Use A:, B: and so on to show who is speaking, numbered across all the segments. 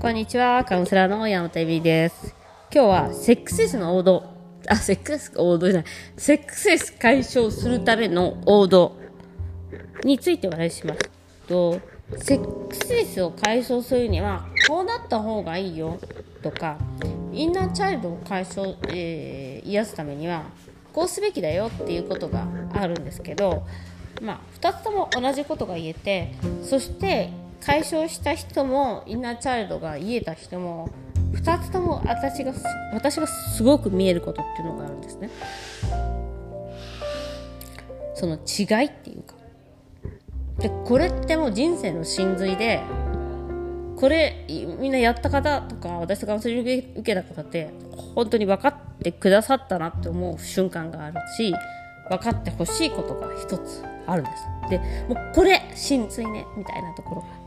A: こんにちは、カウンセラーの山本恵美です。今日はセックスレスの王道、あ、セックス王道じゃない、セックスレス解消するための王道についてお話しします。とセックスレスを解消するにはこうなった方がいいよとかインナーチャイルドを解消、えー癒すためにはこうすべきだよっていうことがあるんですけど、まあ、2つとも同じことが言えてそして解消した人もインナーチャイルドが癒えた人も2つとも私が私がすごく見えることっていうのがあるんですね。その違いっていうか。でこれってもう人生の真髄でこれみんなやった方とか私がカウンセリング受けた方って本当に分かってくださったなって思う瞬間があるし分かってほしいことが一つあるんです。でもうこれ真髄ねみたいなところ。が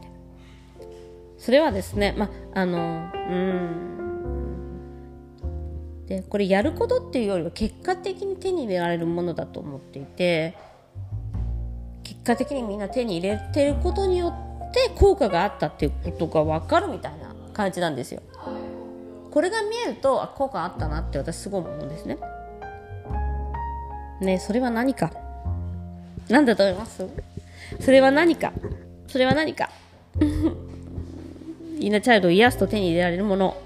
A: それはですねまああのうん。でこれやることっていうよりは結果的に手に入れられるものだと思っていて結果的にみんな手に入れてることによって効果があったっていうことが分かるみたいな感じなんですよ。これが見えるとあ効果あったなって私すごい思うんですね。ねそれは何か？何だと思います？それは何か？それは何か？インナーチャイルドを癒すと手に入れられるもの。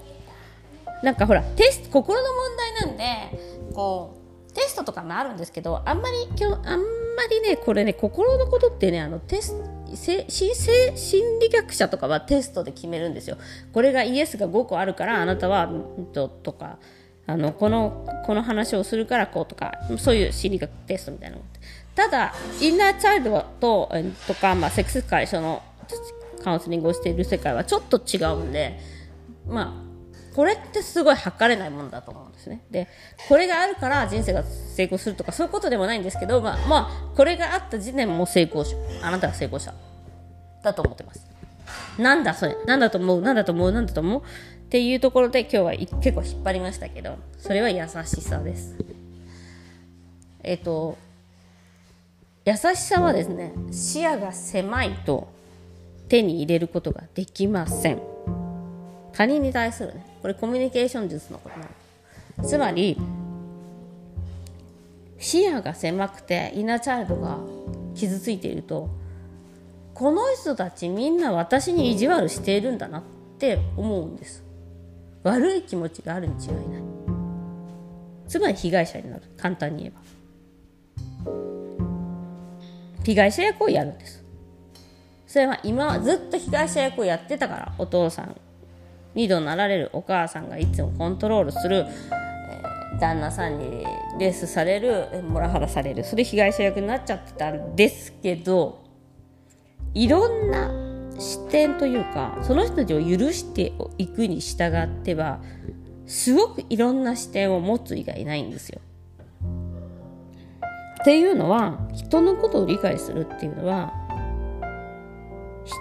A: なんかほらテスト心の問題なんでこうテストとかもあるんですけどあんまり今日あんまりねこれね心のことってねあのテスせ心心理学者とかはテストで決めるんですよ。これがイエスが5個あるからあなたはととかあのこのこの話をするからこうとかそういう心理学テストみたいなただインナーチャイルドととか、まあ、セックス解消のカウンセリングをしている世界はちょっと違うんでまあこれってすごい測れないものだと思うんですね。で、これがあるから人生が成功するとかそういうことでもないんですけど、まあ、まあ、これがあった時点も成功者。あなたが成功者。だと思ってます。なんだそれなんだと思うなんだと思うなんだと思うっていうところで今日は結構引っ張りましたけど、それは優しさです。えっ、と、優しさはですね、視野が狭いと手に入れることができません。他人に対するねこれコミュニケーション術のことなの。つまり視野が狭くてイナーチャイルドが傷ついているとこの人たちみんな私に意地悪しているんだなって思うんです。悪い気持ちがあるに違いない。つまり被害者になる。簡単に言えば。被害者役をやるんです。それは今はずっと被害者役をやってたからお父さん2度なられるお母さんがいつもコントロールする、えー旦那さんにレースされるえモラハラされるそれ被害者役になっちゃってたんですけどいろんな視点というかその人たちを許していくに従ってはすごくいろんな視点を持つ以外ないんですよ。っていうのは人のことを理解するっていうのは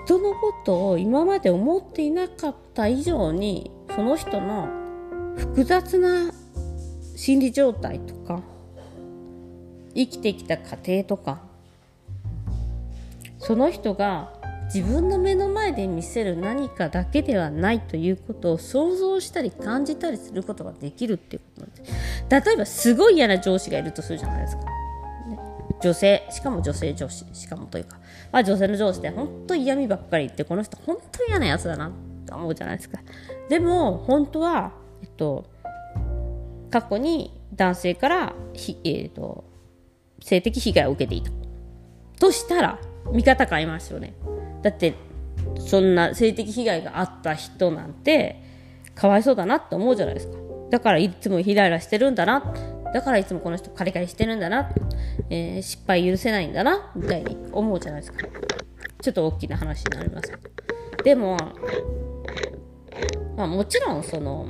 A: 人のことを今まで思っていなかった以上にその人の複雑な心理状態とか生きてきた過程とかその人が自分の目の前で見せる何かだけではないということを想像したり感じたりすることができるっていうことなんです。例えばすごい嫌な上司がいるとするじゃないですか。女性しかも女性上司しかもというか、まあ、女性の上司で本当嫌味ばっかり言ってこの人本当嫌なやつだなと思うじゃないですか。でも本当は、えっと、過去に男性からひ、えっと、性的被害を受けていた。としたら見方変えますよね。だってそんな性的被害があった人なんてかわいそうだなって思うじゃないですか。だからいつもイライラしてるんだな。だからいつもこの人カリカリしてるんだな、えー失敗許せないんだなみたいに思うじゃないですか。ちょっと大きな話になります。でも、まあ、もちろんその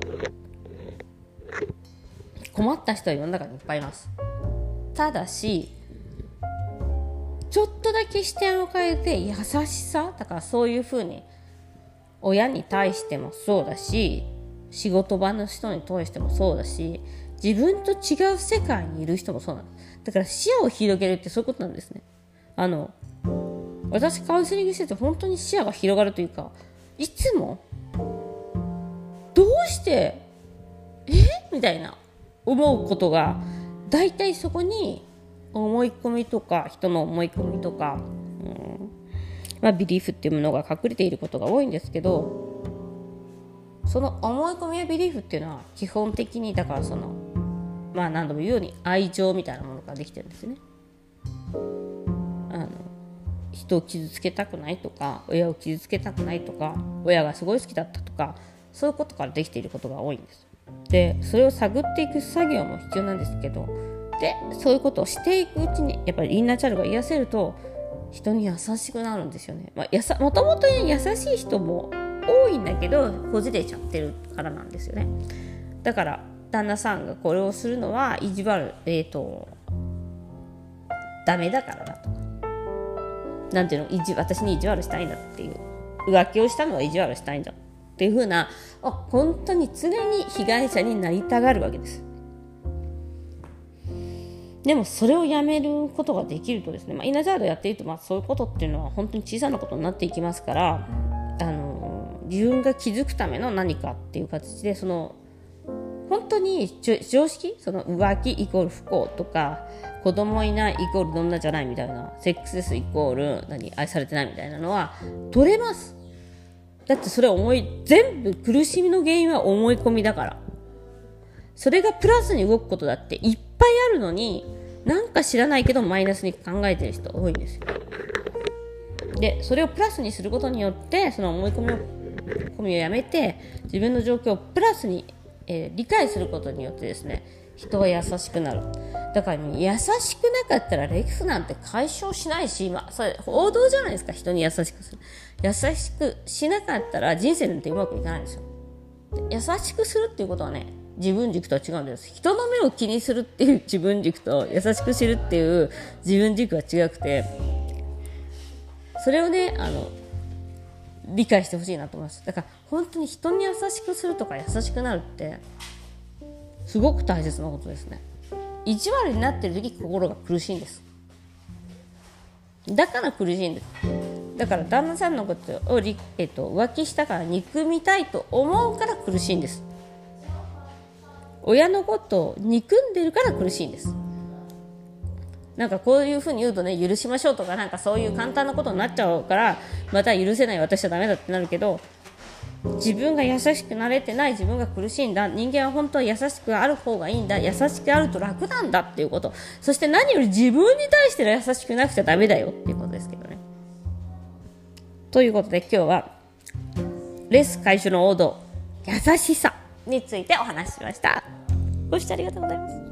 A: 困った人は世の中にいっぱいいます。ただしちょっとだけ視点を変えて優しさだからそういうふうに親に対してもそうだし仕事場の人に対してもそうだし自分と違う世界にいる人もそうなんです。だから視野を広げるってそういうことなんですね。あの私カウンセリングしてて本当に視野が広がるというかいつもどうしてえ？みたいな思うことが大体そこに思い込みとか人の思い込みとか、うんまあ、ビリーフっていうものが隠れていることが多いんですけどその思い込みやビリーフっていうのは基本的にだからそのまあ何度も言うように愛情みたいなものができてるんですね。あの人を傷つけたくないとか親を傷つけたくないとか親がすごい好きだったとかそういうことからできていることが多いんです。でそれを探っていく作業も必要なんですけどでそういうことをしていくうちにやっぱりインナーチャルが癒せると人に優しくなるんですよね。まあ、やさもともと優しい人も多いんだけどこじれちゃってるからなんですよね。だから旦那さんがこれをするのは意地悪えっ、ー、とダメだからだと。かなんていうの？意地私に意地悪したいんだっていう。浮気をしたのは意地悪したいんだっていうふうなあ本当に常に被害者になりたがるわけです。でもそれをやめることができるとですね、まあ、イナジャードやっていると、まあ、そういうことっていうのは本当に小さなことになっていきますから自分が気づくための何かっていう形でその本当に常識その浮気イコール不幸とか子供いないイコールどんなじゃないみたいなセックスレスイコール何愛されてないみたいなのは取れます。だってそれ思い全部苦しみの原因は思い込みだから。それがプラスに動くことだっていっぱいあるのになんか知らないけどマイナスに考えてる人多いんですよ。でそれをプラスにすることによってその思い込みを込みをやめて自分の状況をプラスに、えー、理解することによってですね人は優しくなる。だから優しくなかったらレクスなんて解消しないし、まあ、それ王道じゃないですか人に優しくする。優しくしなかったら人生なんてうまくいかないんですよ。優しくするっていうことはね自分軸とは違うんです。人の目を気にするっていう自分軸と優しく知るっていう自分軸は違くてそれをねあの理解してほしいなと思います。だから本当に人に優しくするとか優しくなるってすごく大切なことですね。意地悪になってる時心が苦しいんです。だから苦しいんです。だから旦那さんのことを、えっと、浮気したから憎みたいと思うから苦しいんです。親のことを憎んでるから苦しいんです。なんかこういうふうに言うとね許しましょうとかなんかそういう簡単なことになっちゃうからまた許せない私はダメだってなるけど自分が優しくなれてない自分が苦しいんだ人間は本当は優しくある方がいいんだ優しくあると楽なんだっていうこと。そして何より自分に対しての優しくなくちゃダメだよっていうことですけどね。ということで今日はレス回収の王道優しさについてお話ししました。ご視聴ありがとうございます。